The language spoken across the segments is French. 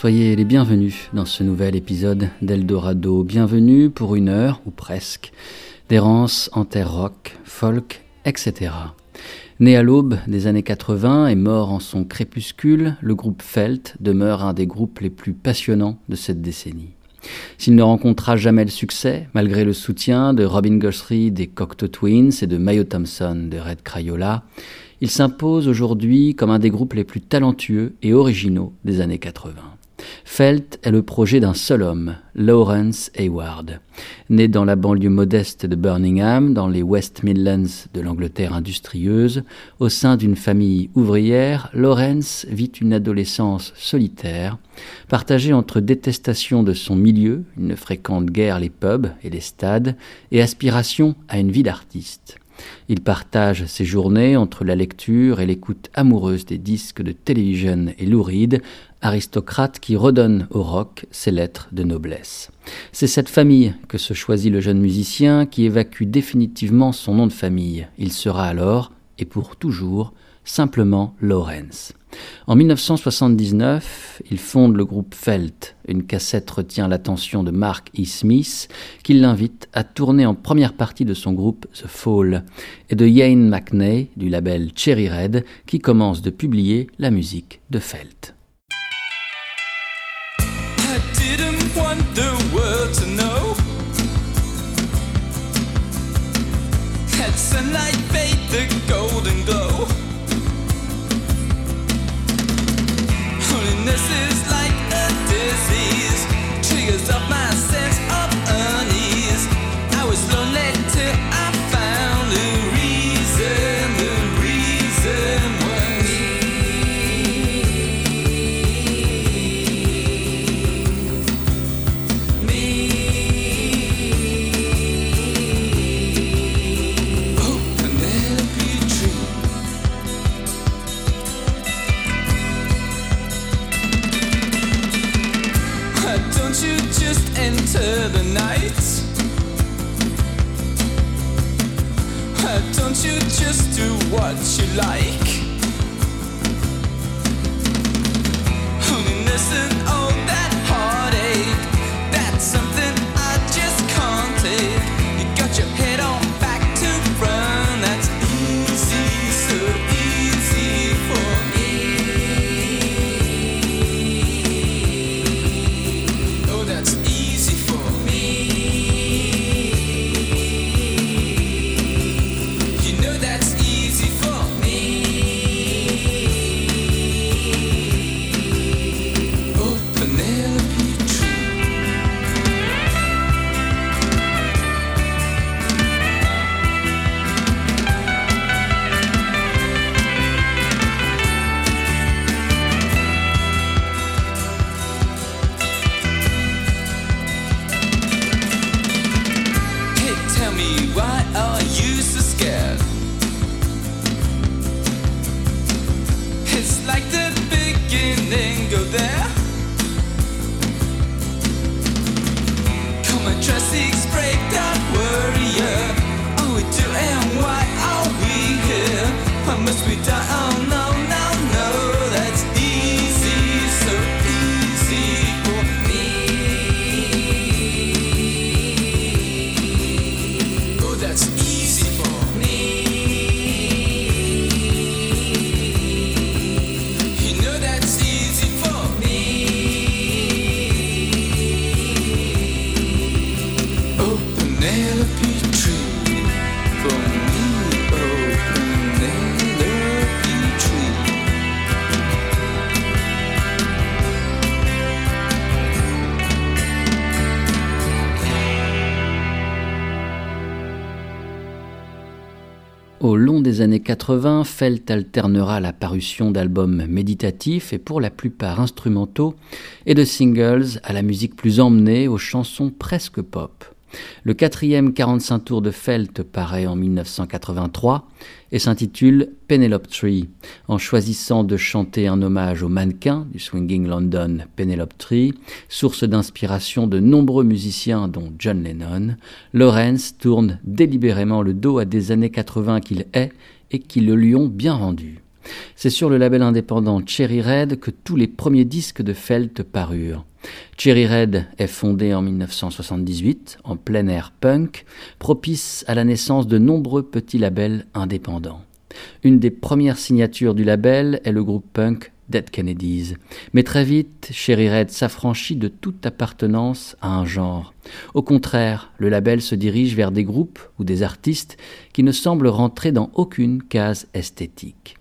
Soyez les bienvenus dans ce nouvel épisode d'Eldorado. Bienvenue pour une heure, ou presque, d'errance en terre rock, folk, etc. Né à l'aube des années 80 et mort en son crépuscule, le groupe Felt demeure un des groupes les plus passionnants de cette décennie. S'il ne rencontra jamais le succès, malgré le soutien de Robin Guthrie des Cocteau Twins et de Mayo Thompson de Red Crayola, il s'impose aujourd'hui comme un des groupes les plus talentueux et originaux des années 80. Felt est le projet d'un seul homme, Lawrence Hayward. Né dans la banlieue modeste de Birmingham, dans les West Midlands de l'Angleterre industrieuse, au sein d'une famille ouvrière, Lawrence vit une adolescence solitaire, partagée entre détestation de son milieu, il ne fréquente guère les pubs et les stades, et aspiration à une vie d'artiste. Il partage ses journées entre la lecture et l'écoute amoureuse des disques de télévision et louride, aristocrate qui redonne au rock ses lettres de noblesse. C'est cette famille que se choisit le jeune musicien qui évacue définitivement son nom de famille. Il sera alors, et pour toujours, simplement Lawrence. En 1979, il fonde le groupe Felt. Une cassette retient l'attention de Mark E. Smith, qui l'invite à tourner en première partie de son groupe The Fall, et de Yane McNay du label Cherry Red, qui commence de publier la musique de Felt. want the world to know. that sunlight fade the golden glow. Holiness is. what you like. Années 80, Felt alternera la parution d'albums méditatifs et pour la plupart instrumentaux et de singles à la musique plus emmenée aux chansons presque pop. Le quatrième 45 tours de Felt paraît en 1983 et s'intitule Penelope Tree. En choisissant de chanter un hommage au mannequin du Swinging London Penelope Tree, source d'inspiration de nombreux musiciens dont John Lennon, Lawrence tourne délibérément le dos à des années 80 qu'il est et qui le lui ont bien rendu. C'est sur le label indépendant Cherry Red que tous les premiers disques de Felt parurent. Cherry Red est fondé en 1978 en plein air punk, propice à la naissance de nombreux petits labels indépendants. Une des premières signatures du label est le groupe punk Dead Kennedys. Mais très vite, Cherry Red s'affranchit de toute appartenance à un genre. Au contraire, le label se dirige vers des groupes ou des artistes qui ne semblent rentrer dans aucune case esthétique.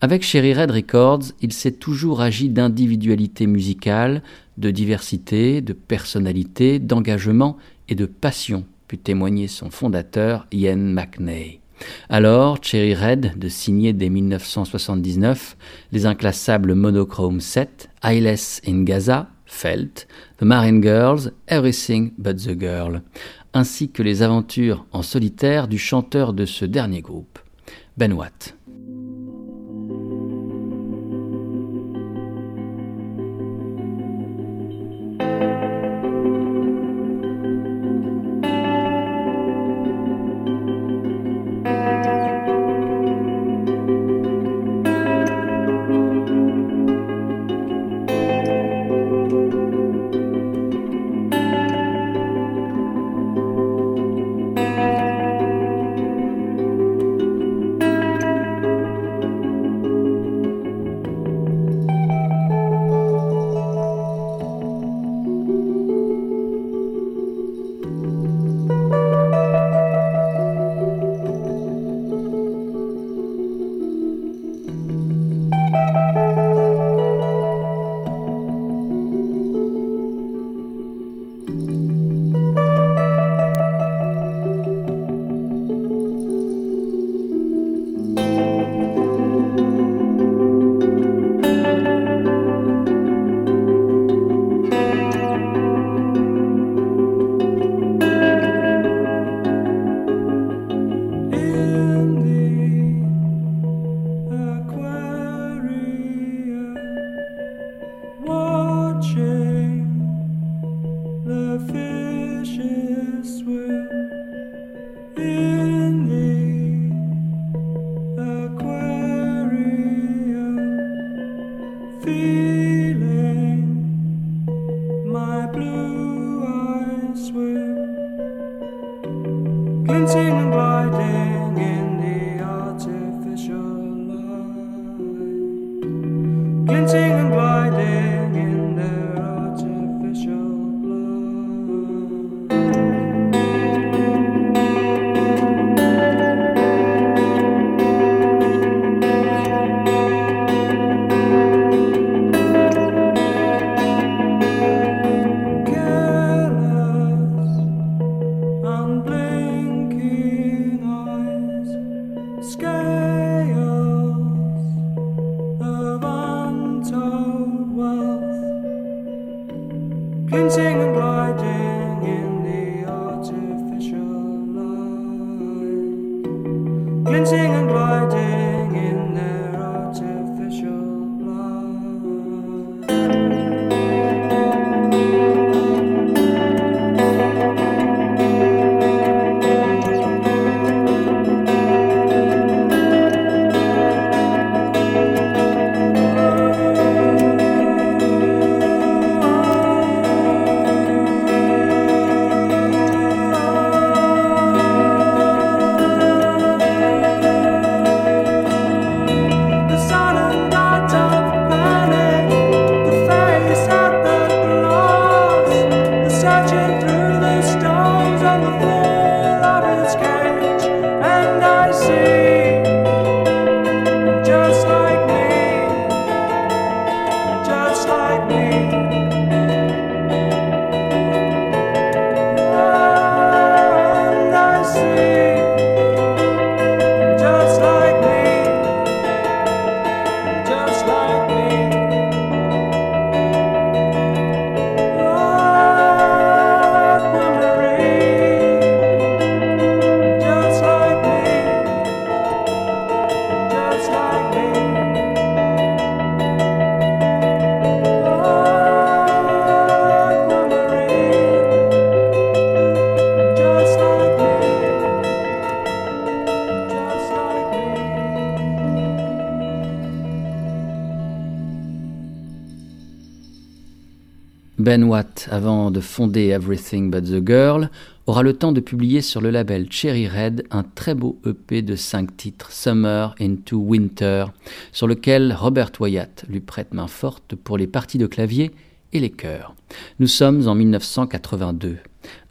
Avec Cherry Red Records, il s'est toujours agi d'individualité musicale, de diversité, de personnalité, d'engagement et de passion, put témoigner son fondateur Ian McNay. Alors, Cherry Red de signer dès 1979 les inclassables Monochrome 7, Eyeless in Gaza, Felt, The Marine Girls, Everything But the Girl, ainsi que les aventures en solitaire du chanteur de ce dernier groupe, Ben Watt. Watt, avant de fonder Everything But the Girl, aura le temps de publier sur le label Cherry Red un très beau EP de 5 titres, Summer into Winter, sur lequel Robert Wyatt lui prête main forte pour les parties de clavier et les chœurs. Nous sommes en 1982.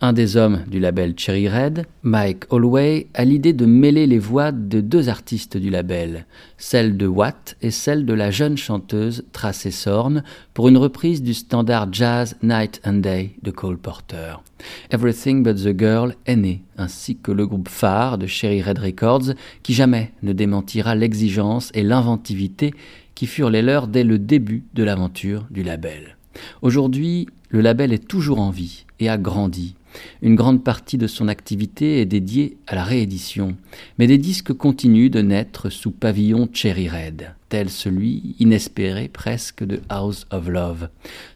Un des hommes du label Cherry Red, Mike Holloway, a l'idée de mêler les voix de deux artistes du label, celle de Watt et celle de la jeune chanteuse Tracey Sorn, pour une reprise du standard jazz Night and Day de Cole Porter. Everything But the Girl est né, ainsi que le groupe phare de Cherry Red Records, qui jamais ne démentira l'exigence et l'inventivité qui furent les leurs dès le début de l'aventure du label. Aujourd'hui, le label est toujours en vie et a grandi. Une grande partie de son activité est dédiée à la réédition, mais des disques continuent de naître sous pavillon Cherry Red, tel celui, inespéré presque, de House of Love.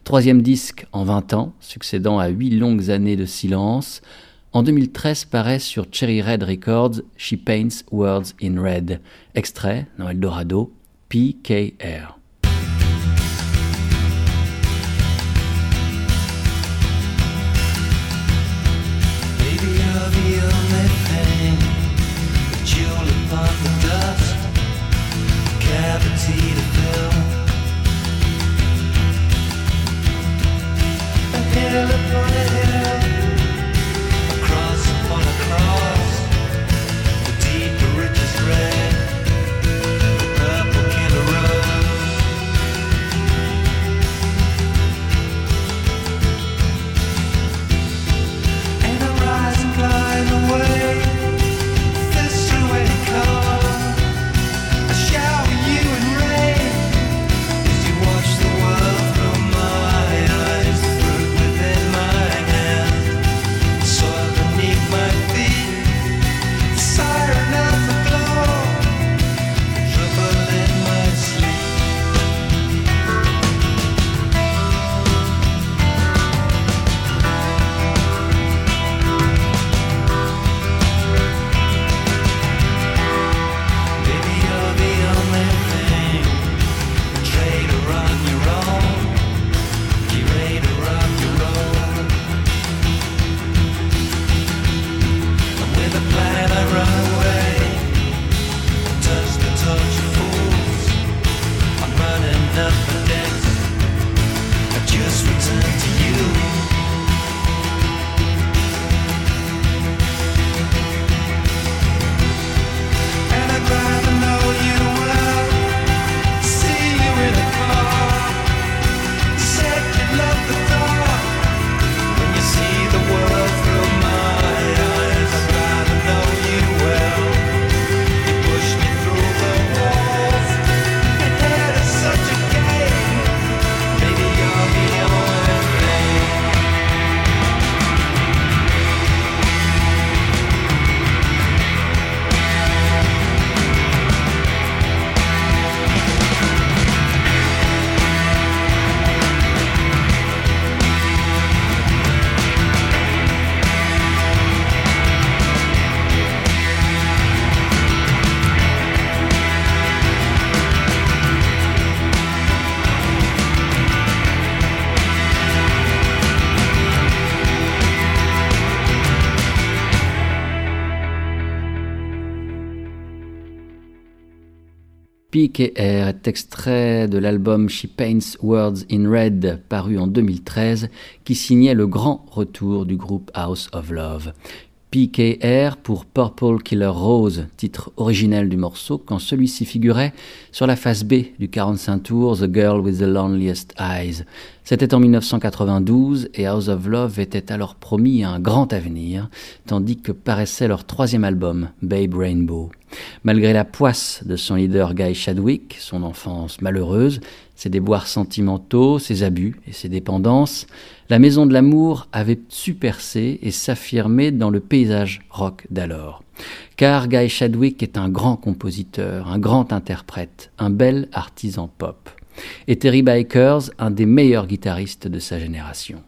Troisième disque en 20 ans, succédant à huit longues années de silence, en 2013 paraît sur Cherry Red Records She Paints Words in Red, extrait dans Eldorado, PKR. PKR est extrait de l'album She Paints Words in Red, paru en 2013, qui signait le grand retour du groupe House of Love. PKR pour Purple Killer Rose, titre originel du morceau, quand celui-ci figurait sur la face B du 45 tours The Girl with the Loneliest Eyes. C'était en 1992 et House of Love était alors promis un grand avenir, tandis que paraissait leur troisième album, Babe Rainbow. Malgré la poisse de son leader Guy Chadwick, son enfance malheureuse, ses déboires sentimentaux, ses abus et ses dépendances, la Maison de l'amour avait su percer et s'affirmer dans le paysage rock d'alors. Car Guy Chadwick est un grand compositeur, un grand interprète, un bel artisan pop. Et Terry Bikers, un des meilleurs guitaristes de sa génération.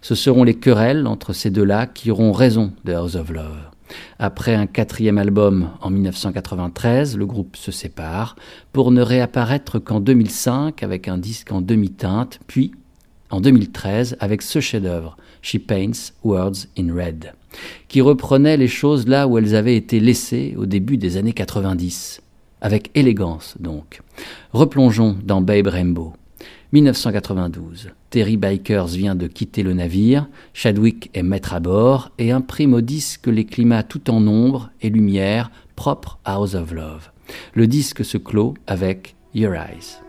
Ce seront les querelles entre ces deux-là qui auront raison de House of Love. Après un quatrième album en 1993, le groupe se sépare pour ne réapparaître qu'en 2005 avec un disque en demi-teinte, puis en 2013 avec ce chef-d'œuvre, She Paints Words in Red, qui reprenait les choses là où elles avaient été laissées au début des années 90, avec élégance donc. Replongeons dans Babe Rainbow. 1992. Terry Bikers vient de quitter le navire, Chadwick est maître à bord et imprime au disque les climats tout en ombre et lumière propres à House of Love. Le disque se clôt avec Your Eyes.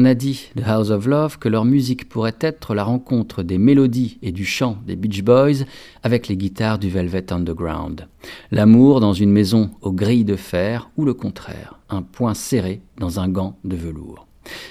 On a dit de House of Love que leur musique pourrait être la rencontre des mélodies et du chant des Beach Boys avec les guitares du Velvet Underground. L'amour dans une maison aux grilles de fer ou le contraire, un point serré dans un gant de velours.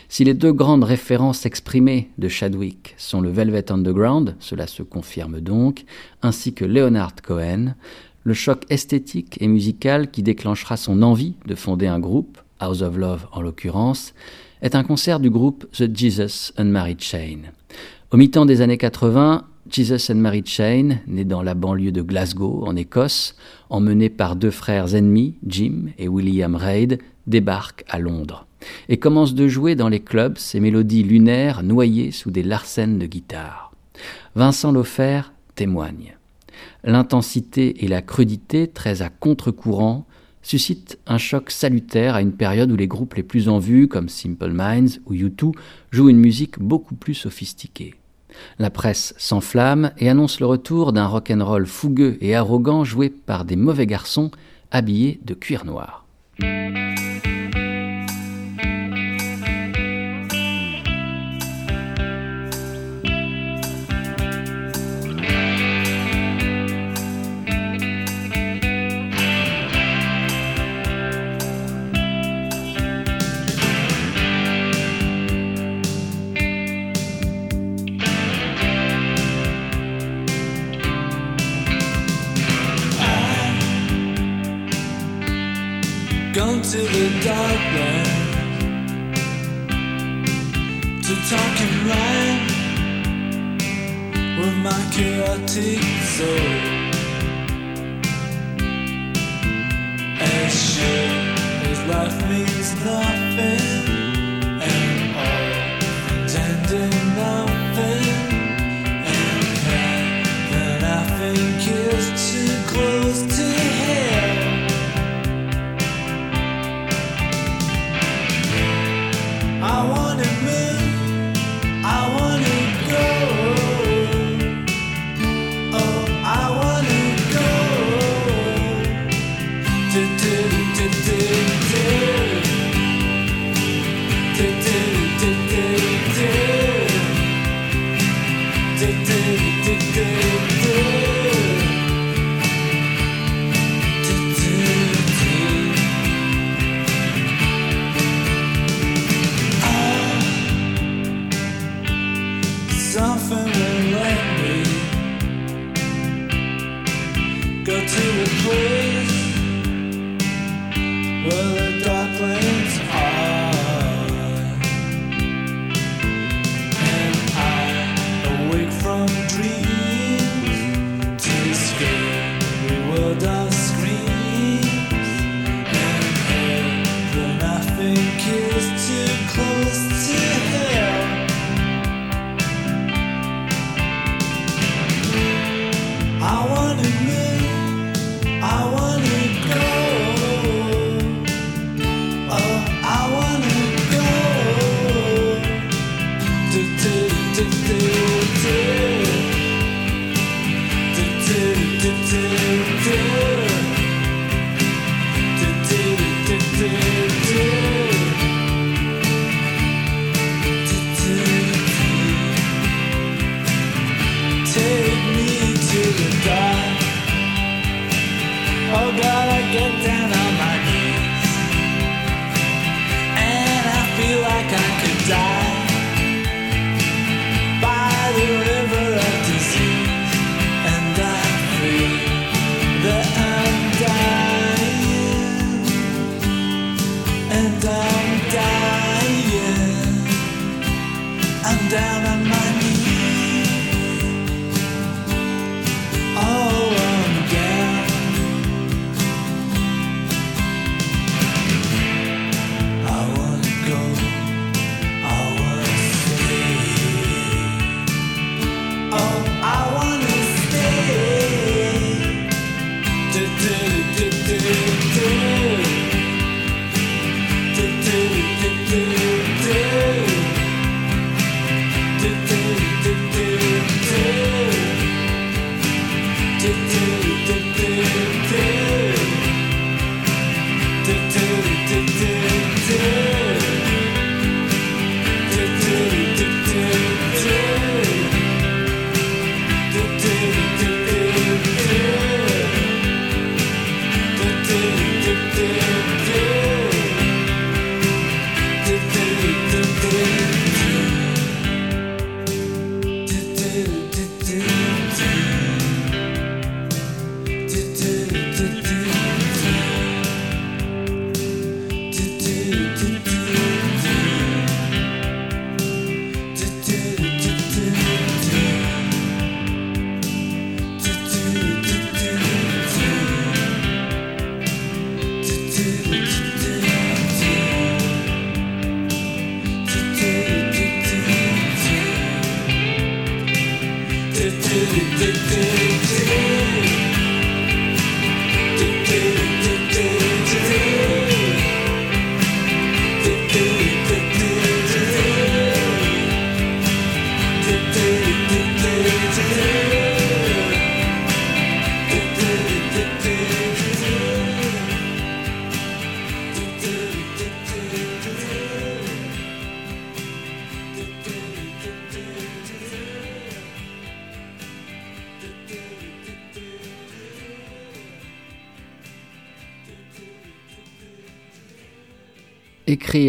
Si les deux grandes références exprimées de Chadwick sont le Velvet Underground, cela se confirme donc, ainsi que Leonard Cohen, le choc esthétique et musical qui déclenchera son envie de fonder un groupe, House of Love en l'occurrence, est un concert du groupe The Jesus Unmarried Chain. Au mi-temps des années 80, Jesus and Mary Chain, né dans la banlieue de Glasgow, en Écosse, emmené par deux frères ennemis, Jim et William Reid, débarque à Londres et commence de jouer dans les clubs ces mélodies lunaires noyées sous des larcènes de guitare. Vincent Lofer témoigne. L'intensité et la crudité, très à contre-courant, suscitent un choc salutaire à une période où les groupes les plus en vue, comme Simple Minds ou U2, jouent une musique beaucoup plus sophistiquée. La presse s'enflamme et annonce le retour d'un rock'n'roll fougueux et arrogant joué par des mauvais garçons habillés de cuir noir. My chaotic soul. As sure as life means nothing, and all intending nothing, day.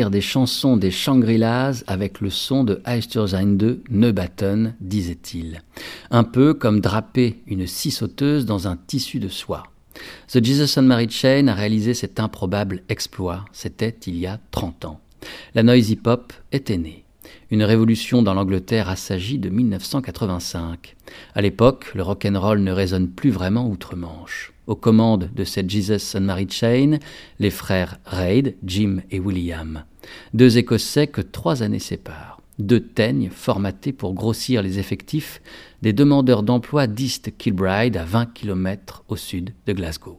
Des chansons des Shangri-Las avec le son de Eistersheim de Neubatten, disait-il. Un peu comme draper une scie sauteuse dans un tissu de soie. The Jesus and Mary Chain a réalisé cet improbable exploit. C'était il y a 30 ans. La noise hip-hop était née. Une révolution dans l'Angleterre assagit de 1985. À l'époque, le rock'n'roll ne résonne plus vraiment outre-Manche. Aux commandes de cette Jesus and Mary Chain, les frères Reid, Jim et William. Deux Écossais que trois années séparent. Deux teignes formatés pour grossir les effectifs des demandeurs d'emploi d'East Kilbride à 20 km au sud de Glasgow.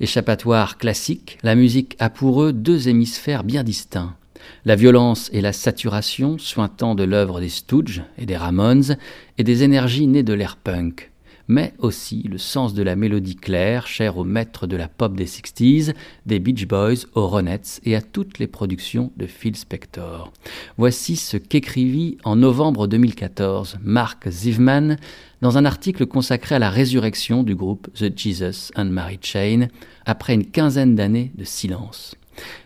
Échappatoire classique, la musique a pour eux deux hémisphères bien distincts. La violence et la saturation sointant de l'œuvre des Stooges et des Ramones et des énergies nées de l'air punk, mais aussi le sens de la mélodie claire, chère aux maîtres de la pop des 60s, des Beach Boys, aux Ronettes et à toutes les productions de Phil Spector. Voici ce qu'écrivit en novembre 2014 Mark Zivman dans un article consacré à la résurrection du groupe The Jesus and Mary Chain après une quinzaine d'années de silence.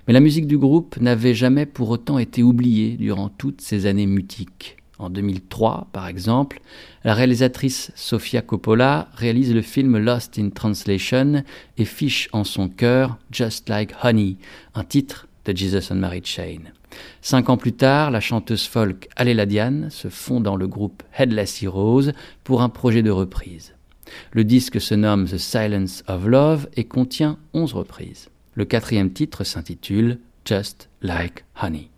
Mais la musique du groupe n'avait jamais pour autant été oubliée durant toutes ces années mutiques. En 2003, par exemple, la réalisatrice Sofia Coppola réalise le film Lost in Translation et fiche en son cœur Just Like Honey, un titre de Jesus and Mary Chain. Cinq ans plus tard, la chanteuse folk Aléla Diane se fond dans le groupe Headless Heroes pour un projet de reprise. Le disque se nomme The Silence of Love et contient onze reprises. Le quatrième titre s'intitule Just Like Honey.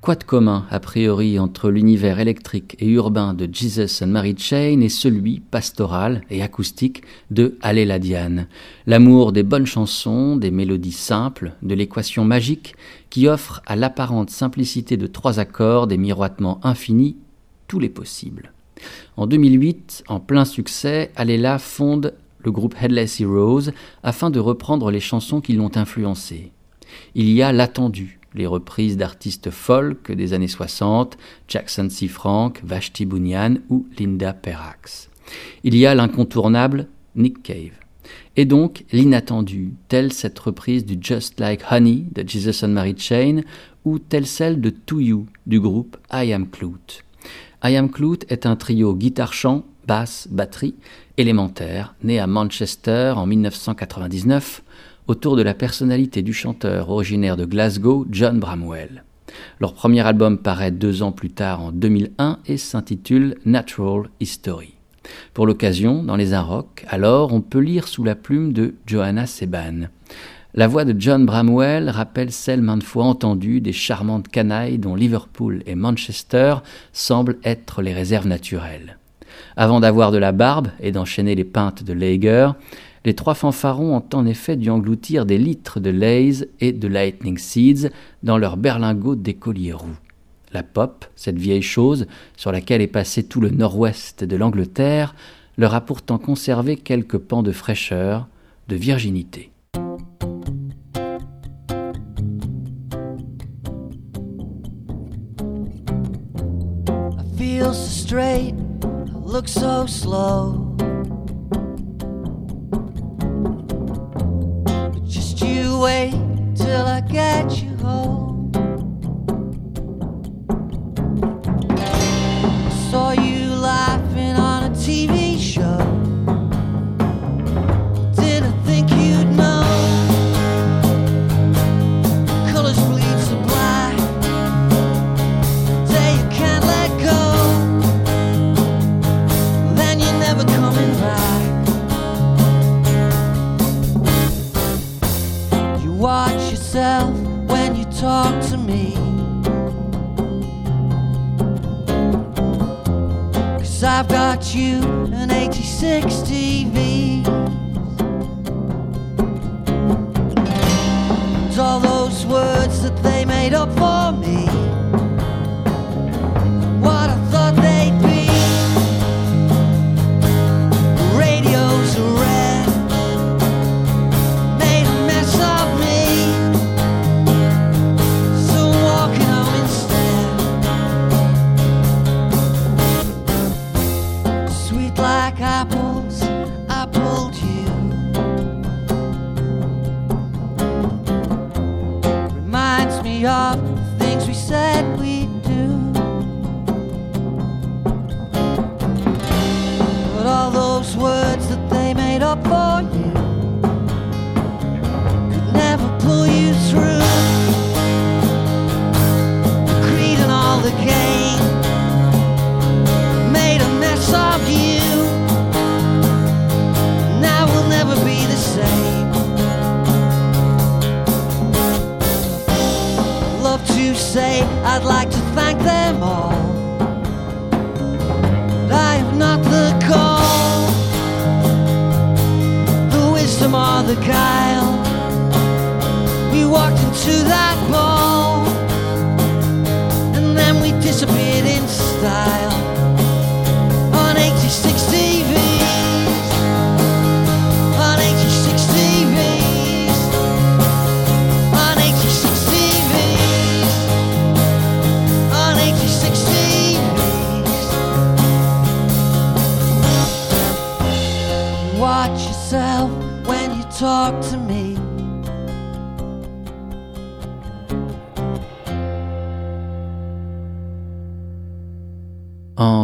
Quoi de commun, a priori, entre l'univers électrique et urbain de Jesus and Mary Chain et celui, pastoral et acoustique, de Allez la Diane? L'amour des bonnes chansons, des mélodies simples, de l'équation magique qui offre à l'apparente simplicité de trois accords des miroitements infinis, tous les possibles. En 2008, en plein succès, Aléla fonde le groupe Headless Heroes afin de reprendre les chansons qui l'ont influencé. Il y a l'attendu, les reprises d'artistes folk des années 60, Jackson C. Frank, Vashti Bunyan ou Linda Perrax. Il y a l'incontournable Nick Cave. Et donc l'inattendu, telle cette reprise du Just Like Honey de Jesus and Mary Chain ou telle celle de To You du groupe I Am Clute. I Am Clute est un trio guitare-chant, basse, batterie, élémentaire, né à Manchester en 1999 autour de la personnalité du chanteur originaire de Glasgow, John Bramwell. Leur premier album paraît deux ans plus tard en 2001 et s'intitule Natural History. Pour l'occasion, dans les Rock, alors, on peut lire sous la plume de Johanna Seban. La voix de John Bramwell rappelle celle maintes fois entendue des charmantes canailles dont Liverpool et Manchester semblent être les réserves naturelles. Avant d'avoir de la barbe et d'enchaîner les pintes de Lager, les trois fanfarons ont en effet dû engloutir des litres de Lays et de Lightning Seeds dans leur berlingot d'écolier roux. La pop, cette vieille chose sur laquelle est passé tout le nord-ouest de l'Angleterre, leur a pourtant conservé quelques pans de fraîcheur, de virginité. Wait till I get you home. To say I'd like to thank them all. But I have not the call, the wisdom or the guile. We walked into that ball, and then we disappeared in style En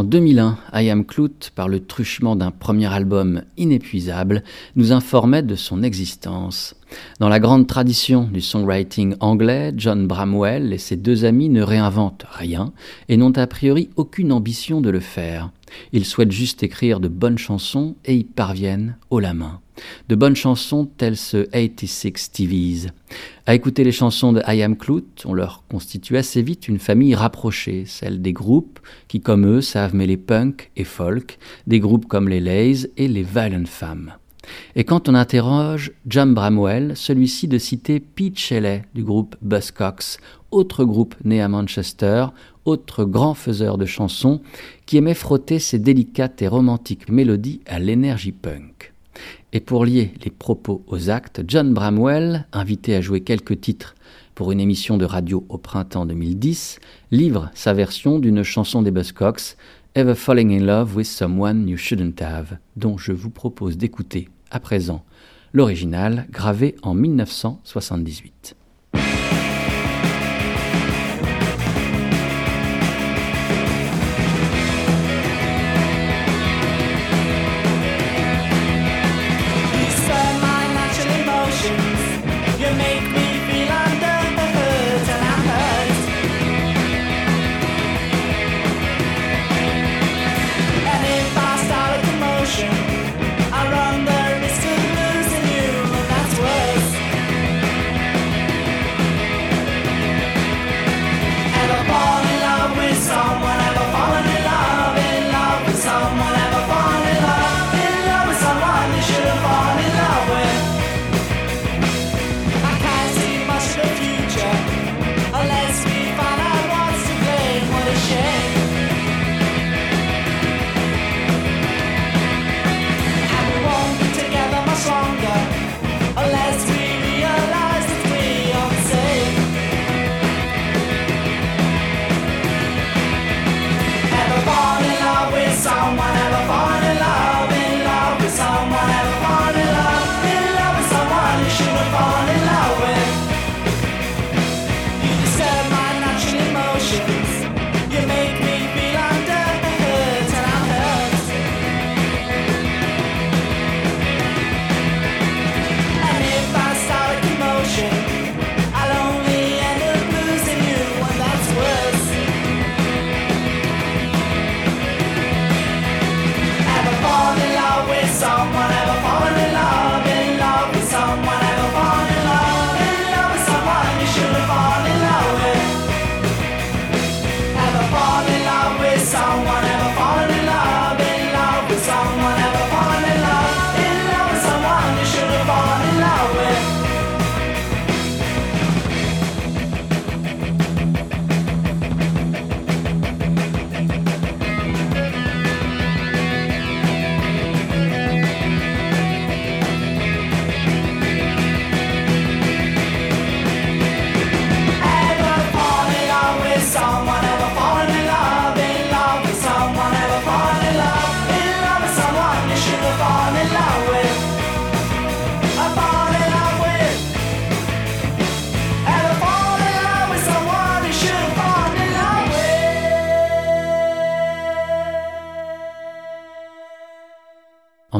2001, I Am Clute, par le truchement d'un premier album inépuisable, nous informait de son existence. Dans la grande tradition du songwriting anglais, John Bramwell et ses deux amis ne réinventent rien et n'ont a priori aucune ambition de le faire. Ils souhaitent juste écrire de bonnes chansons et y parviennent haut la main. De bonnes chansons telles ce 86 TVs. À écouter les chansons de I Am Clout, on leur constitue assez vite une famille rapprochée, celle des groupes qui, comme eux, savent mêler punk et folk, des groupes comme les Lays et les Violent Femmes. Et quand on interroge John Bramwell, celui-ci de citer Pete Shelley du groupe Buzzcocks, autre groupe né à Manchester, autre grand faiseur de chansons, qui aimait frotter ses délicates et romantiques mélodies à l'énergie punk. Et pour lier les propos aux actes, John Bramwell, invité à jouer quelques titres pour une émission de radio au printemps 2010, livre sa version d'une chanson des Buzzcocks, Ever Falling in Love with Someone You Shouldn't Have, dont je vous propose d'écouter à présent l'original gravé en 1978.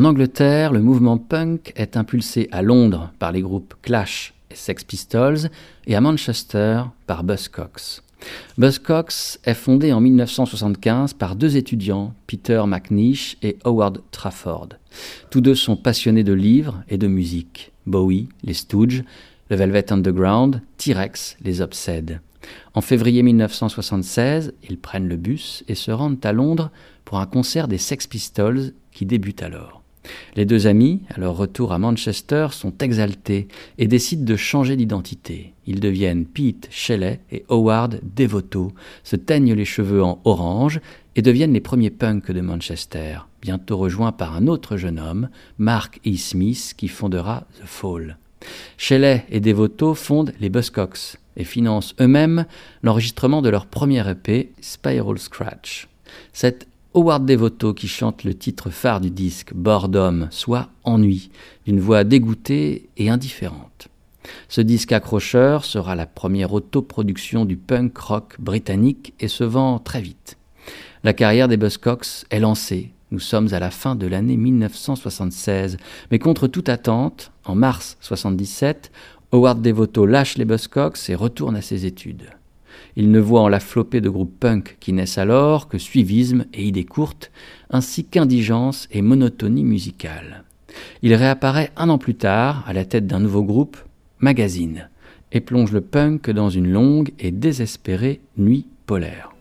Angleterre, le mouvement punk est impulsé à Londres par les groupes Clash et Sex Pistols et à Manchester par Buzzcocks. Buzzcocks est fondé en 1975 par deux étudiants, Peter McNish et Howard Trafford. Tous deux sont passionnés de livres et de musique. Bowie, les Stooges, le Velvet Underground, T-Rex les obsède. En février 1976, ils prennent le bus et se rendent à Londres pour un concert des Sex Pistols qui débute alors. Les deux amis, à leur retour à Manchester, sont exaltés et décident de changer d'identité. Ils deviennent Pete Shelley et Howard Devoto, se teignent les cheveux en orange et deviennent les premiers punks de Manchester, bientôt rejoints par un autre jeune homme, Mark E. Smith, qui fondera The Fall. Shelley et Devoto fondent les Buzzcocks et financent eux-mêmes l'enregistrement de leur premier EP, Spiral Scratch. C'est Howard Devoto qui chante le titre phare du disque, Boredom, soit Ennui, d'une voix dégoûtée et indifférente. Ce disque accrocheur sera la première autoproduction du punk rock britannique et se vend très vite. La carrière des Buzzcocks est lancée. Nous sommes à la fin de l'année 1976, mais contre toute attente, en mars 77, Howard Devoto lâche les Buzzcocks et retourne à ses études. Il ne voit en la flopée de groupes punk qui naissent alors que suivisme et idées courtes, ainsi qu'indigence et monotonie musicale. Il réapparaît un an plus tard à la tête d'un nouveau groupe, Magazine, et plonge le punk dans une longue et désespérée nuit polaire.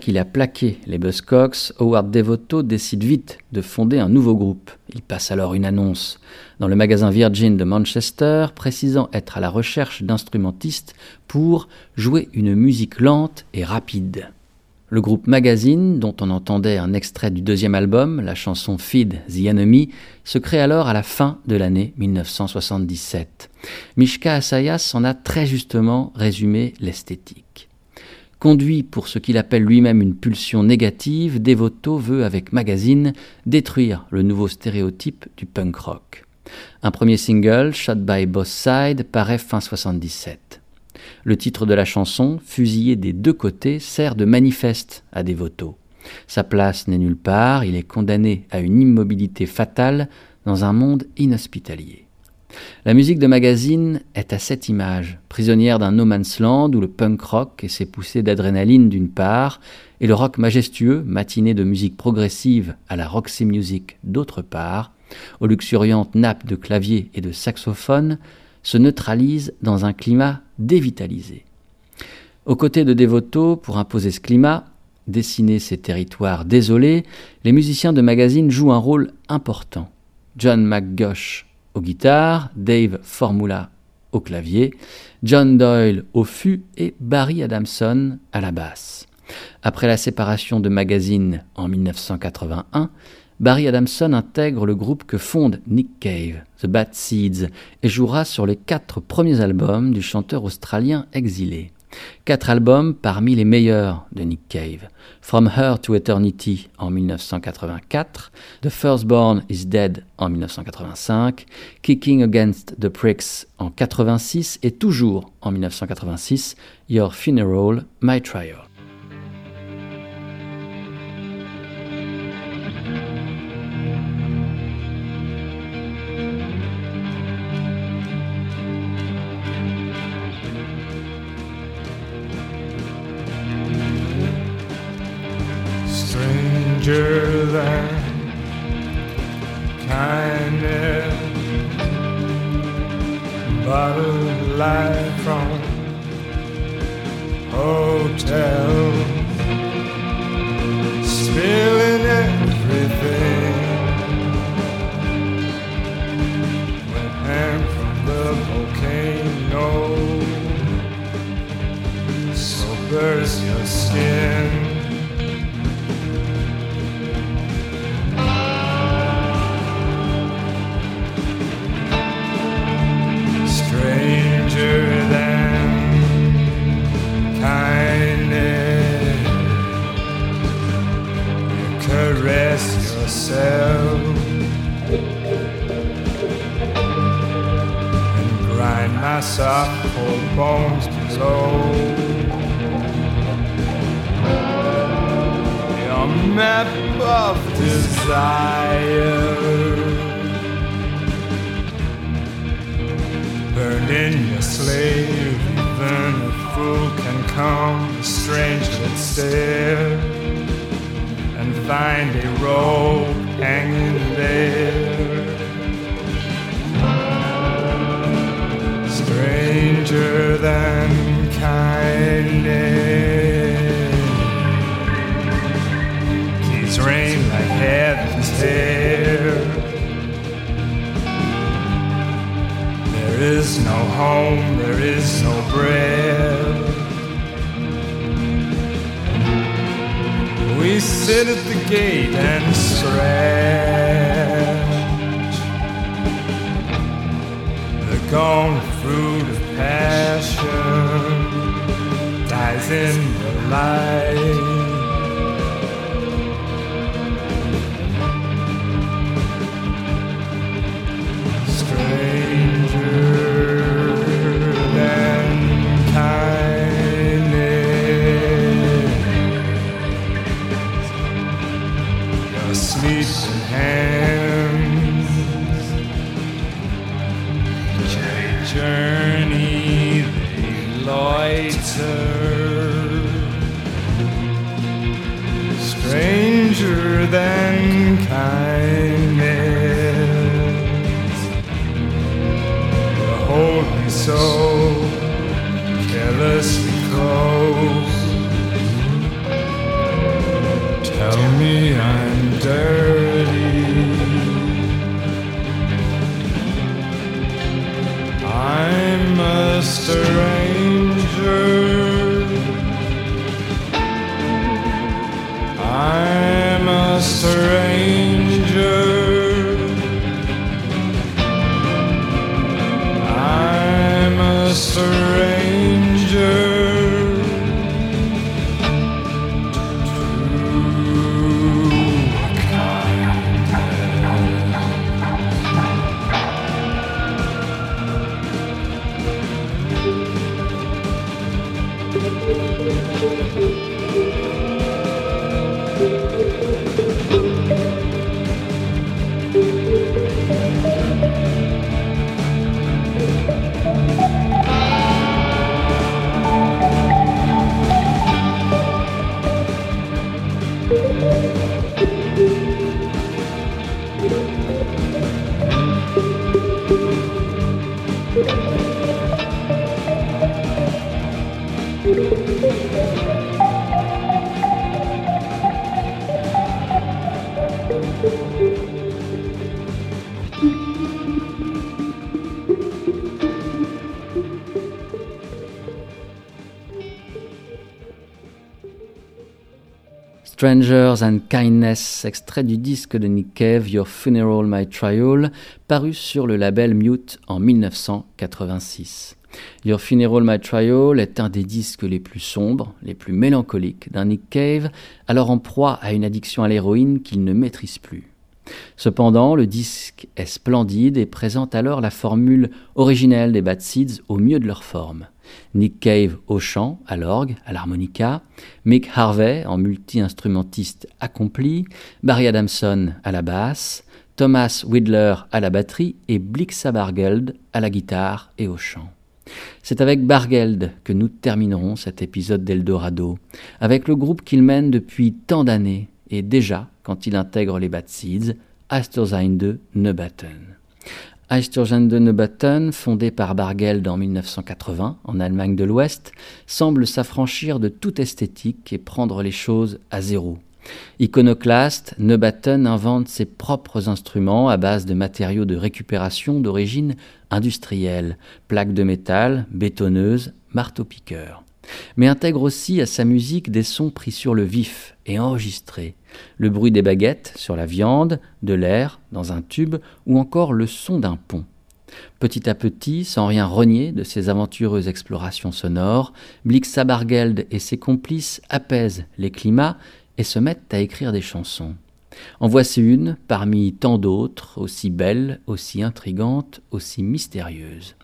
Qu'il a plaqué les Buzzcocks, Howard Devoto décide vite de fonder un nouveau groupe. Il passe alors une annonce dans le magasin Virgin de Manchester précisant être à la recherche d'instrumentistes pour jouer une musique lente et rapide. Le groupe Magazine, dont on entendait un extrait du deuxième album, la chanson Feed the Enemy, se crée alors à la fin de l'année 1977. Mishka Asayas en a très justement résumé l'esthétique. Conduit pour ce qu'il appelle lui-même une pulsion négative, Devoto veut, avec Magazine, détruire le nouveau stéréotype du punk rock. Un premier single, Shot by Both Side, paraît fin 77. Le titre de la chanson, Fusillé des deux côtés, sert de manifeste à Devoto. Sa place n'est nulle part, il est condamné à une immobilité fatale dans un monde inhospitalier. La musique de magazine est à cette image, prisonnière d'un no man's land où le punk rock et ses poussées d'adrénaline d'une part, et le rock majestueux, matiné de musique progressive à la Roxy Music d'autre part, aux luxuriantes nappes de clavier et de saxophone, se neutralisent dans un climat dévitalisé. Aux côtés de Devoto, pour imposer ce climat, dessiner ces territoires désolés, les musiciens de magazine jouent un rôle important. John McGosh aux guitares, Dave Formula au clavier, John Doyle au fût et Barry Adamson à la basse. Après la séparation de Magazine en 1981, Barry Adamson intègre le groupe que fonde Nick Cave, The Bad Seeds, et jouera sur les quatre premiers albums du chanteur australien exilé. Quatre albums parmi les meilleurs de Nick Cave. From Her to Eternity en 1984, The Firstborn is Dead en 1985, Kicking Against the Pricks en 86 et toujours en 1986, Your Funeral, My Trial. tell. Desire. burned in your slave. Even a fool can come, a stranger and stare, and find a rope hanging there. Stranger than There is no home, there is no bread. We sit at the gate and stretch the gone fruit of passion dies in the light. Strangers and Kindness, extrait du disque de Nick Cave, Your Funeral, My Trial, paru sur le label Mute en 1986. Your Funeral, My Trial est un des disques les plus sombres, les plus mélancoliques d'un Nick Cave, alors en proie à une addiction à l'héroïne qu'il ne maîtrise plus. Cependant, le disque est splendide et présente alors la formule originelle des Bad Seeds au mieux de leur forme. Nick Cave au chant, à l'orgue, à l'harmonica, Mick Harvey en multi-instrumentiste accompli, Barry Adamson à la basse, Thomas Widler à la batterie et Blixa Bargeld à la guitare et au chant. C'est avec Bargeld que nous terminerons cet épisode d'Eldorado, avec le groupe qu'il mène depuis tant d'années, et déjà, quand il intègre les Bad Seeds, de Neubatten. de Neubatten, fondé par Bargeld en 1980 en Allemagne de l'Ouest, semble s'affranchir de toute esthétique et prendre les choses à zéro. Iconoclaste, Neubatten invente ses propres instruments à base de matériaux de récupération d'origine industrielle, plaques de métal, bétonneuses, marteau-piqueurs. Mais intègre aussi à sa musique des sons pris sur le vif et enregistrés, le bruit des baguettes sur la viande, de l'air dans un tube ou encore le son d'un pont. Petit à petit, sans rien renier de ses aventureuses explorations sonores, Blix Sabargeld et ses complices apaisent les climats et se mettent à écrire des chansons. En voici une parmi tant d'autres, aussi belles, aussi intrigantes, aussi mystérieuses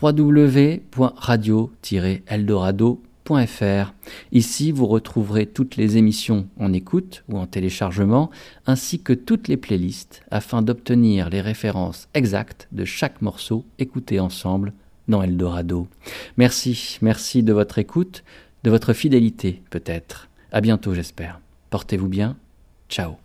www.radio-eldorado.fr. Ici, vous retrouverez toutes les émissions en écoute ou en téléchargement, ainsi que toutes les playlists, afin d'obtenir les références exactes de chaque morceau écouté ensemble dans Eldorado. Merci, merci de votre écoute, de votre fidélité peut-être. À bientôt, j'espère. Portez-vous bien. Ciao.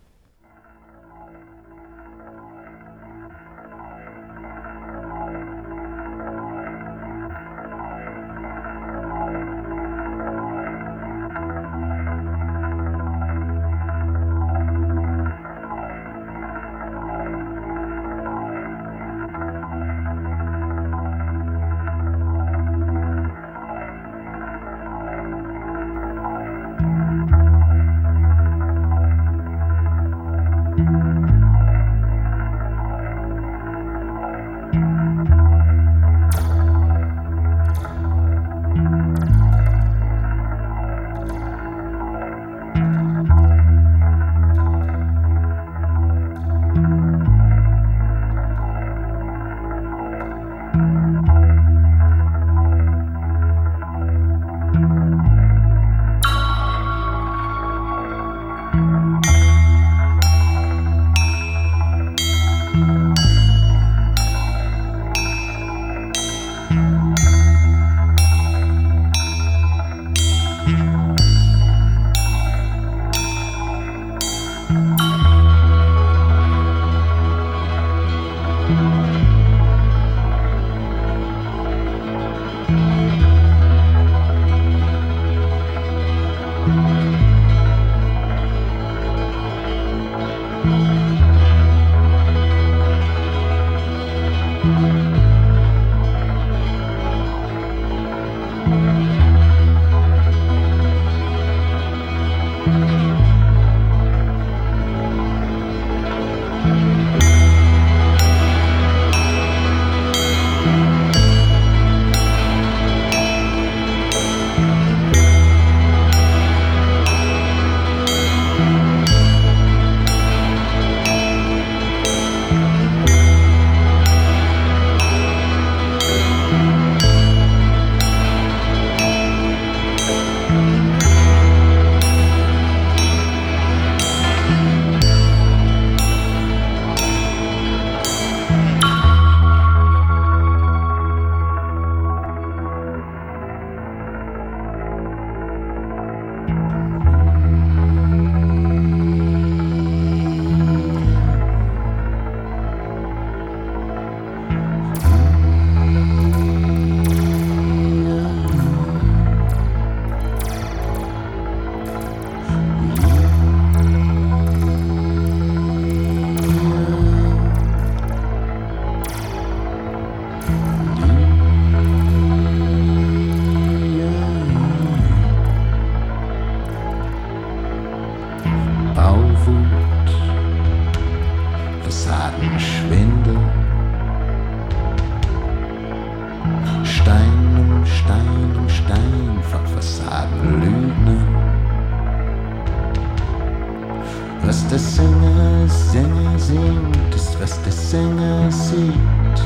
Sänger singt, ist was der Sänger sieht.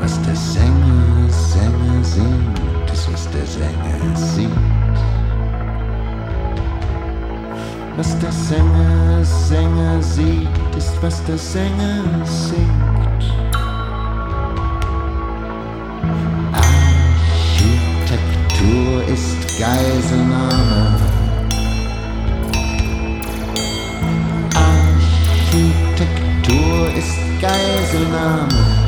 Was der Sänger, Sänger singt, ist was der Sänger sieht. Was der Sänger, Sänger sieht, ist was der Sänger singt. Architektur ist Geiselnahme. caes en amor.